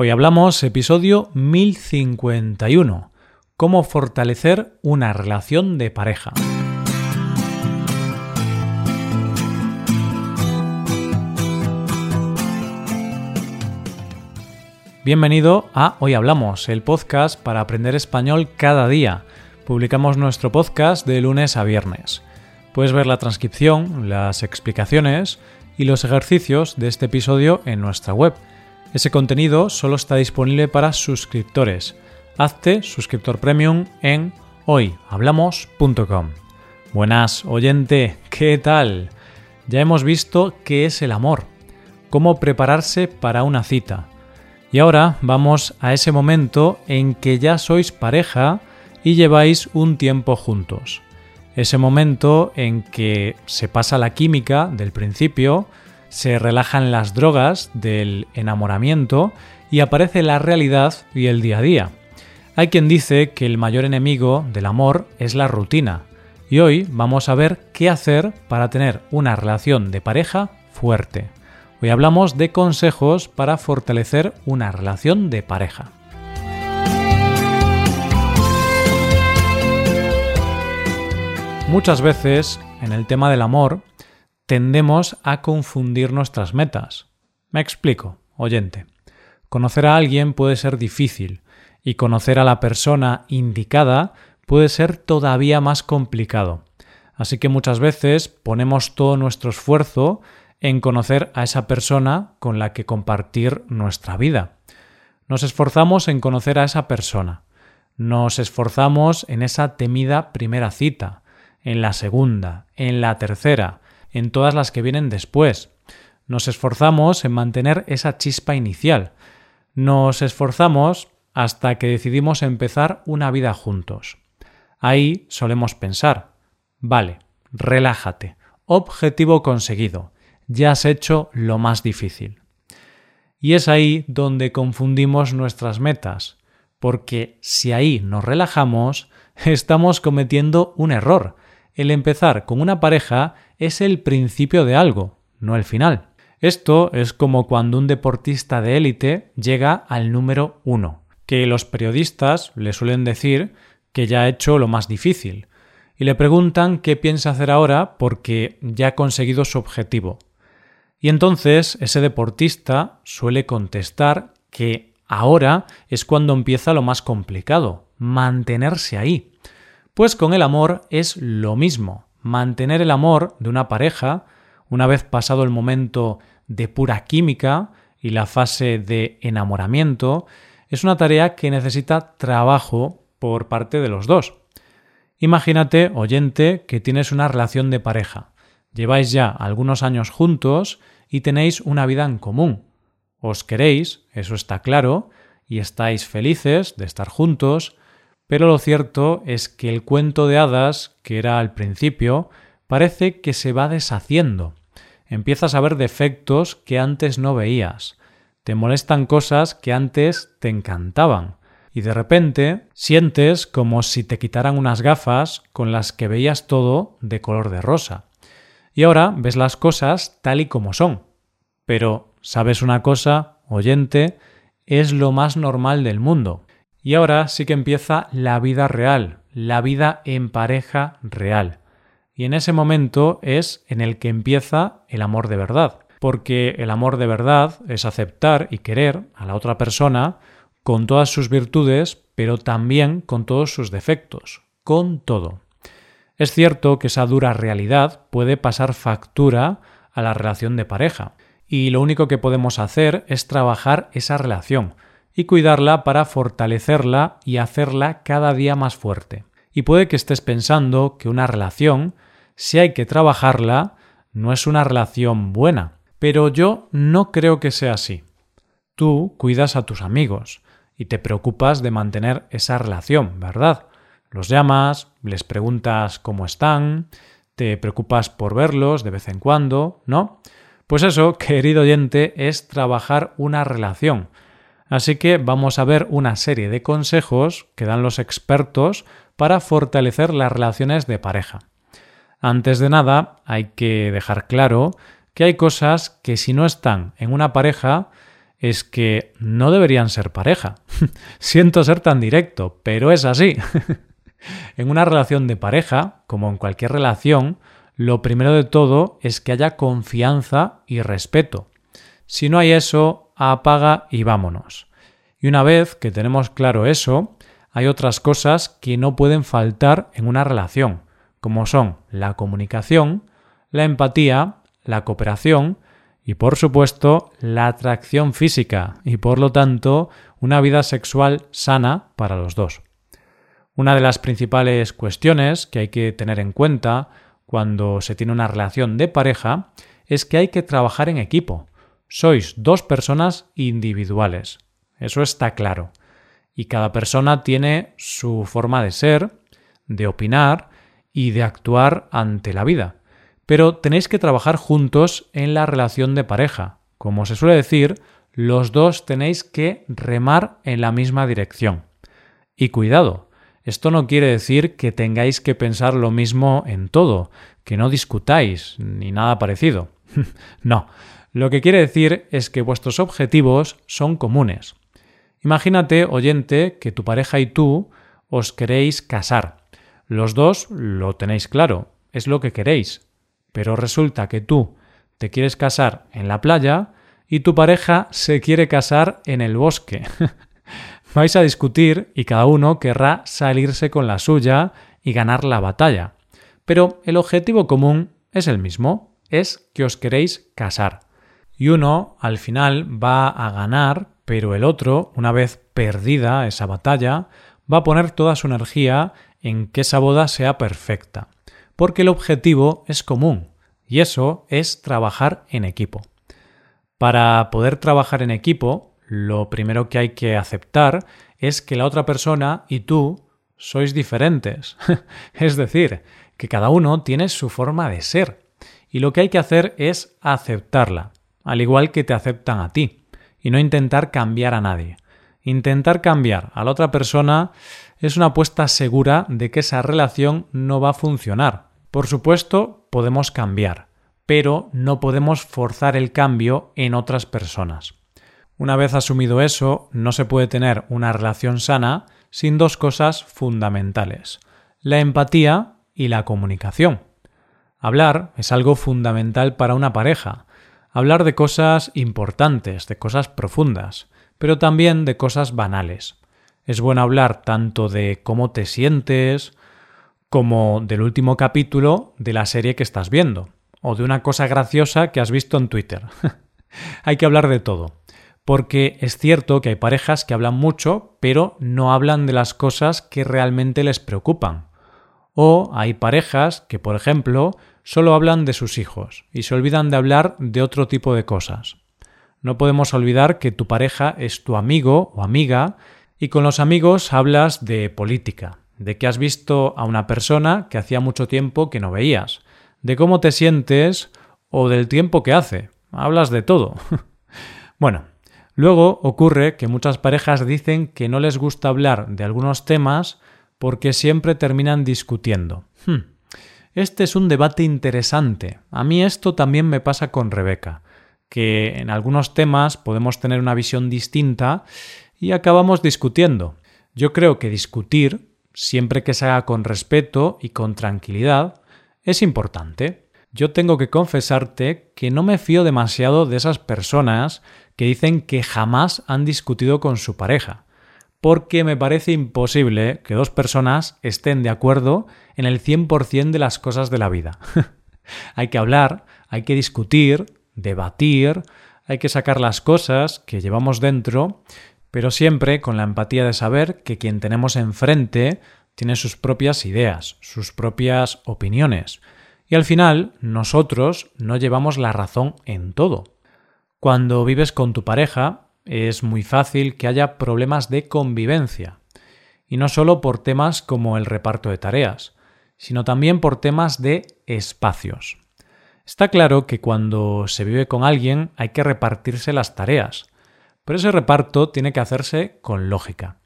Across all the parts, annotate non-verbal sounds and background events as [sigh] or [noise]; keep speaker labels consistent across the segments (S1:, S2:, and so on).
S1: Hoy hablamos episodio 1051, cómo fortalecer una relación de pareja. Bienvenido a Hoy Hablamos, el podcast para aprender español cada día. Publicamos nuestro podcast de lunes a viernes. Puedes ver la transcripción, las explicaciones y los ejercicios de este episodio en nuestra web ese contenido solo está disponible para suscriptores. Hazte suscriptor premium en hoyhablamos.com. Buenas, oyente, ¿qué tal? Ya hemos visto qué es el amor, cómo prepararse para una cita. Y ahora vamos a ese momento en que ya sois pareja y lleváis un tiempo juntos. Ese momento en que se pasa la química del principio, se relajan las drogas del enamoramiento y aparece la realidad y el día a día. Hay quien dice que el mayor enemigo del amor es la rutina, y hoy vamos a ver qué hacer para tener una relación de pareja fuerte. Hoy hablamos de consejos para fortalecer una relación de pareja. Muchas veces en el tema del amor tendemos a confundir nuestras metas. Me explico, oyente. Conocer a alguien puede ser difícil y conocer a la persona indicada puede ser todavía más complicado. Así que muchas veces ponemos todo nuestro esfuerzo en conocer a esa persona con la que compartir nuestra vida. Nos esforzamos en conocer a esa persona. Nos esforzamos en esa temida primera cita, en la segunda, en la tercera, en todas las que vienen después. Nos esforzamos en mantener esa chispa inicial. Nos esforzamos hasta que decidimos empezar una vida juntos. Ahí solemos pensar, vale, relájate, objetivo conseguido, ya has hecho lo más difícil. Y es ahí donde confundimos nuestras metas, porque si ahí nos relajamos, [laughs] estamos cometiendo un error, el empezar con una pareja es el principio de algo, no el final. Esto es como cuando un deportista de élite llega al número uno, que los periodistas le suelen decir que ya ha hecho lo más difícil, y le preguntan qué piensa hacer ahora porque ya ha conseguido su objetivo. Y entonces ese deportista suele contestar que ahora es cuando empieza lo más complicado, mantenerse ahí. Pues con el amor es lo mismo. Mantener el amor de una pareja, una vez pasado el momento de pura química y la fase de enamoramiento, es una tarea que necesita trabajo por parte de los dos. Imagínate, oyente, que tienes una relación de pareja. Lleváis ya algunos años juntos y tenéis una vida en común. Os queréis, eso está claro, y estáis felices de estar juntos, pero lo cierto es que el cuento de hadas, que era al principio, parece que se va deshaciendo. Empiezas a ver defectos que antes no veías. Te molestan cosas que antes te encantaban. Y de repente sientes como si te quitaran unas gafas con las que veías todo de color de rosa. Y ahora ves las cosas tal y como son. Pero, ¿sabes una cosa, oyente? Es lo más normal del mundo. Y ahora sí que empieza la vida real, la vida en pareja real. Y en ese momento es en el que empieza el amor de verdad. Porque el amor de verdad es aceptar y querer a la otra persona con todas sus virtudes, pero también con todos sus defectos, con todo. Es cierto que esa dura realidad puede pasar factura a la relación de pareja, y lo único que podemos hacer es trabajar esa relación, y cuidarla para fortalecerla y hacerla cada día más fuerte. Y puede que estés pensando que una relación, si hay que trabajarla, no es una relación buena. Pero yo no creo que sea así. Tú cuidas a tus amigos y te preocupas de mantener esa relación, ¿verdad? Los llamas, les preguntas cómo están, te preocupas por verlos de vez en cuando, ¿no? Pues eso, [laughs] querido oyente, es trabajar una relación, Así que vamos a ver una serie de consejos que dan los expertos para fortalecer las relaciones de pareja. Antes de nada, hay que dejar claro que hay cosas que si no están en una pareja es que no deberían ser pareja. [laughs] Siento ser tan directo, pero es así. [laughs] en una relación de pareja, como en cualquier relación, lo primero de todo es que haya confianza y respeto. Si no hay eso, apaga y vámonos. Y una vez que tenemos claro eso, hay otras cosas que no pueden faltar en una relación, como son la comunicación, la empatía, la cooperación y por supuesto la atracción física y por lo tanto una vida sexual sana para los dos. Una de las principales cuestiones que hay que tener en cuenta cuando se tiene una relación de pareja es que hay que trabajar en equipo. Sois dos personas individuales. Eso está claro. Y cada persona tiene su forma de ser, de opinar y de actuar ante la vida. Pero tenéis que trabajar juntos en la relación de pareja. Como se suele decir, los dos tenéis que remar en la misma dirección. Y cuidado, esto no quiere decir que tengáis que pensar lo mismo en todo, que no discutáis, ni nada parecido. [laughs] no, lo que quiere decir es que vuestros objetivos son comunes. Imagínate, oyente, que tu pareja y tú os queréis casar. Los dos lo tenéis claro, es lo que queréis pero resulta que tú te quieres casar en la playa y tu pareja se quiere casar en el bosque. [laughs] Vais a discutir y cada uno querrá salirse con la suya y ganar la batalla. Pero el objetivo común es el mismo, es que os queréis casar. Y uno al final va a ganar, pero el otro, una vez perdida esa batalla, va a poner toda su energía en que esa boda sea perfecta porque el objetivo es común y eso es trabajar en equipo. Para poder trabajar en equipo, lo primero que hay que aceptar es que la otra persona y tú sois diferentes. [laughs] es decir, que cada uno tiene su forma de ser. Y lo que hay que hacer es aceptarla, al igual que te aceptan a ti, y no intentar cambiar a nadie. Intentar cambiar a la otra persona es una apuesta segura de que esa relación no va a funcionar, por supuesto, podemos cambiar, pero no podemos forzar el cambio en otras personas. Una vez asumido eso, no se puede tener una relación sana sin dos cosas fundamentales, la empatía y la comunicación. Hablar es algo fundamental para una pareja. Hablar de cosas importantes, de cosas profundas, pero también de cosas banales. Es bueno hablar tanto de cómo te sientes, como del último capítulo de la serie que estás viendo, o de una cosa graciosa que has visto en Twitter. [laughs] hay que hablar de todo, porque es cierto que hay parejas que hablan mucho, pero no hablan de las cosas que realmente les preocupan. O hay parejas que, por ejemplo, solo hablan de sus hijos y se olvidan de hablar de otro tipo de cosas. No podemos olvidar que tu pareja es tu amigo o amiga y con los amigos hablas de política, de que has visto a una persona que hacía mucho tiempo que no veías, de cómo te sientes o del tiempo que hace. Hablas de todo. [laughs] bueno, luego ocurre que muchas parejas dicen que no les gusta hablar de algunos temas porque siempre terminan discutiendo. Hmm. Este es un debate interesante. A mí esto también me pasa con Rebeca, que en algunos temas podemos tener una visión distinta y acabamos discutiendo. Yo creo que discutir siempre que se haga con respeto y con tranquilidad, es importante. Yo tengo que confesarte que no me fío demasiado de esas personas que dicen que jamás han discutido con su pareja, porque me parece imposible que dos personas estén de acuerdo en el 100% de las cosas de la vida. [laughs] hay que hablar, hay que discutir, debatir, hay que sacar las cosas que llevamos dentro pero siempre con la empatía de saber que quien tenemos enfrente tiene sus propias ideas, sus propias opiniones, y al final nosotros no llevamos la razón en todo. Cuando vives con tu pareja es muy fácil que haya problemas de convivencia, y no solo por temas como el reparto de tareas, sino también por temas de espacios. Está claro que cuando se vive con alguien hay que repartirse las tareas, pero ese reparto tiene que hacerse con lógica.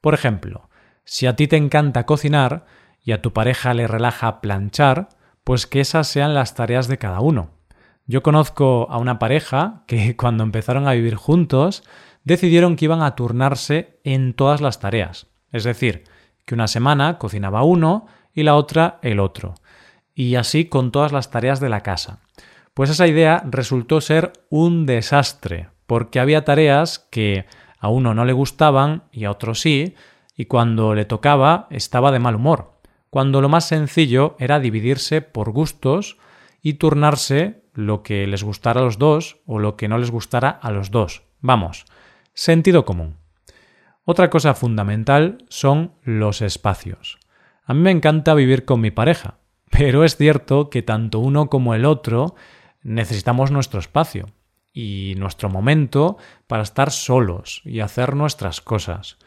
S1: Por ejemplo, si a ti te encanta cocinar y a tu pareja le relaja planchar, pues que esas sean las tareas de cada uno. Yo conozco a una pareja que [laughs] cuando empezaron a vivir juntos decidieron que iban a turnarse en todas las tareas. Es decir, que una semana cocinaba uno y la otra el otro. Y así con todas las tareas de la casa. Pues esa idea resultó ser un desastre, porque había tareas que a uno no le gustaban y a otro sí, y cuando le tocaba estaba de mal humor, cuando lo más sencillo era dividirse por gustos y turnarse lo que les gustara a los dos o lo que no les gustara a los dos. Vamos, sentido común. Otra cosa fundamental son los espacios. A mí me encanta vivir con mi pareja, pero es cierto que tanto uno como el otro necesitamos nuestro espacio y nuestro momento para estar solos y hacer nuestras cosas.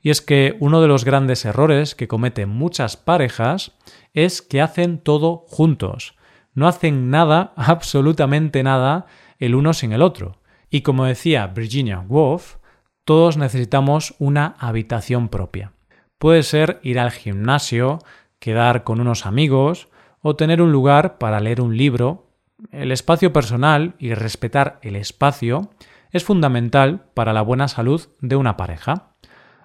S1: Y es que uno de los grandes errores que cometen muchas parejas es que hacen todo juntos. No hacen nada, [laughs] absolutamente nada, el uno sin el otro. Y como decía Virginia Woolf, todos necesitamos una habitación propia. Puede ser ir al gimnasio, quedar con unos amigos o tener un lugar para leer un libro. El espacio personal y respetar el espacio es fundamental para la buena salud de una pareja.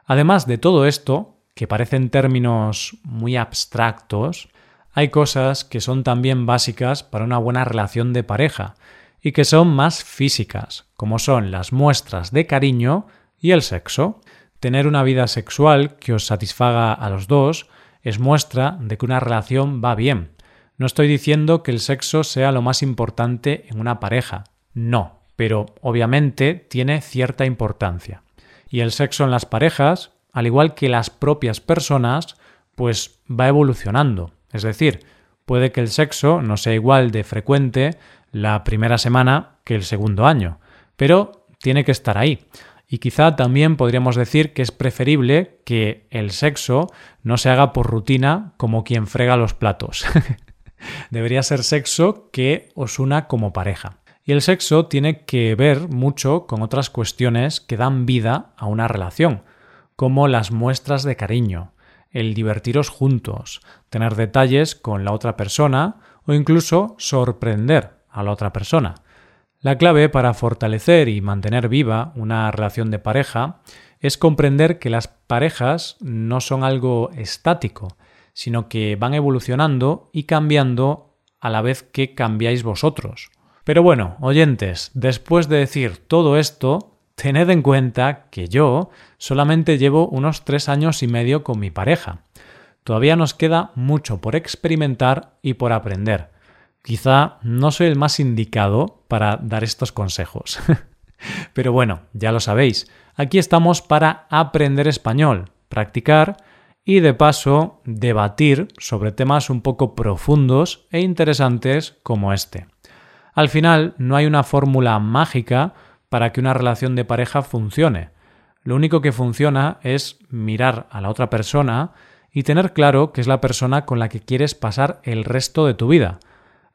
S1: Además de todo esto, que parecen términos muy abstractos, hay cosas que son también básicas para una buena relación de pareja y que son más físicas, como son las muestras de cariño y el sexo. Tener una vida sexual que os satisfaga a los dos es muestra de que una relación va bien. No estoy diciendo que el sexo sea lo más importante en una pareja, no, pero obviamente tiene cierta importancia. Y el sexo en las parejas, al igual que las propias personas, pues va evolucionando. Es decir, puede que el sexo no sea igual de frecuente la primera semana que el segundo año, pero tiene que estar ahí. Y quizá también podríamos decir que es preferible que el sexo no se haga por rutina como quien frega los platos. [laughs] Debería ser sexo que os una como pareja. Y el sexo tiene que ver mucho con otras cuestiones que dan vida a una relación, como las muestras de cariño, el divertiros juntos, tener detalles con la otra persona o incluso sorprender a la otra persona. La clave para fortalecer y mantener viva una relación de pareja es comprender que las parejas no son algo estático, sino que van evolucionando y cambiando a la vez que cambiáis vosotros. Pero bueno, oyentes, después de decir todo esto, tened en cuenta que yo solamente llevo unos tres años y medio con mi pareja. Todavía nos queda mucho por experimentar y por aprender. Quizá no soy el más indicado para dar estos consejos. [laughs] Pero bueno, ya lo sabéis, aquí estamos para aprender español, practicar y de paso debatir sobre temas un poco profundos e interesantes como este. Al final, no hay una fórmula mágica para que una relación de pareja funcione. Lo único que funciona es mirar a la otra persona y tener claro que es la persona con la que quieres pasar el resto de tu vida,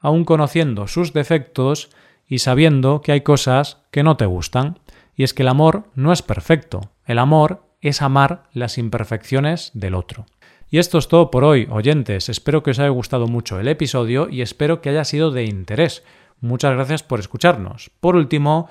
S1: aun conociendo sus defectos y sabiendo que hay cosas que no te gustan. Y es que el amor no es perfecto, el amor es amar las imperfecciones del otro. Y esto es todo por hoy, oyentes. Espero que os haya gustado mucho el episodio y espero que haya sido de interés. Muchas gracias por escucharnos. Por último,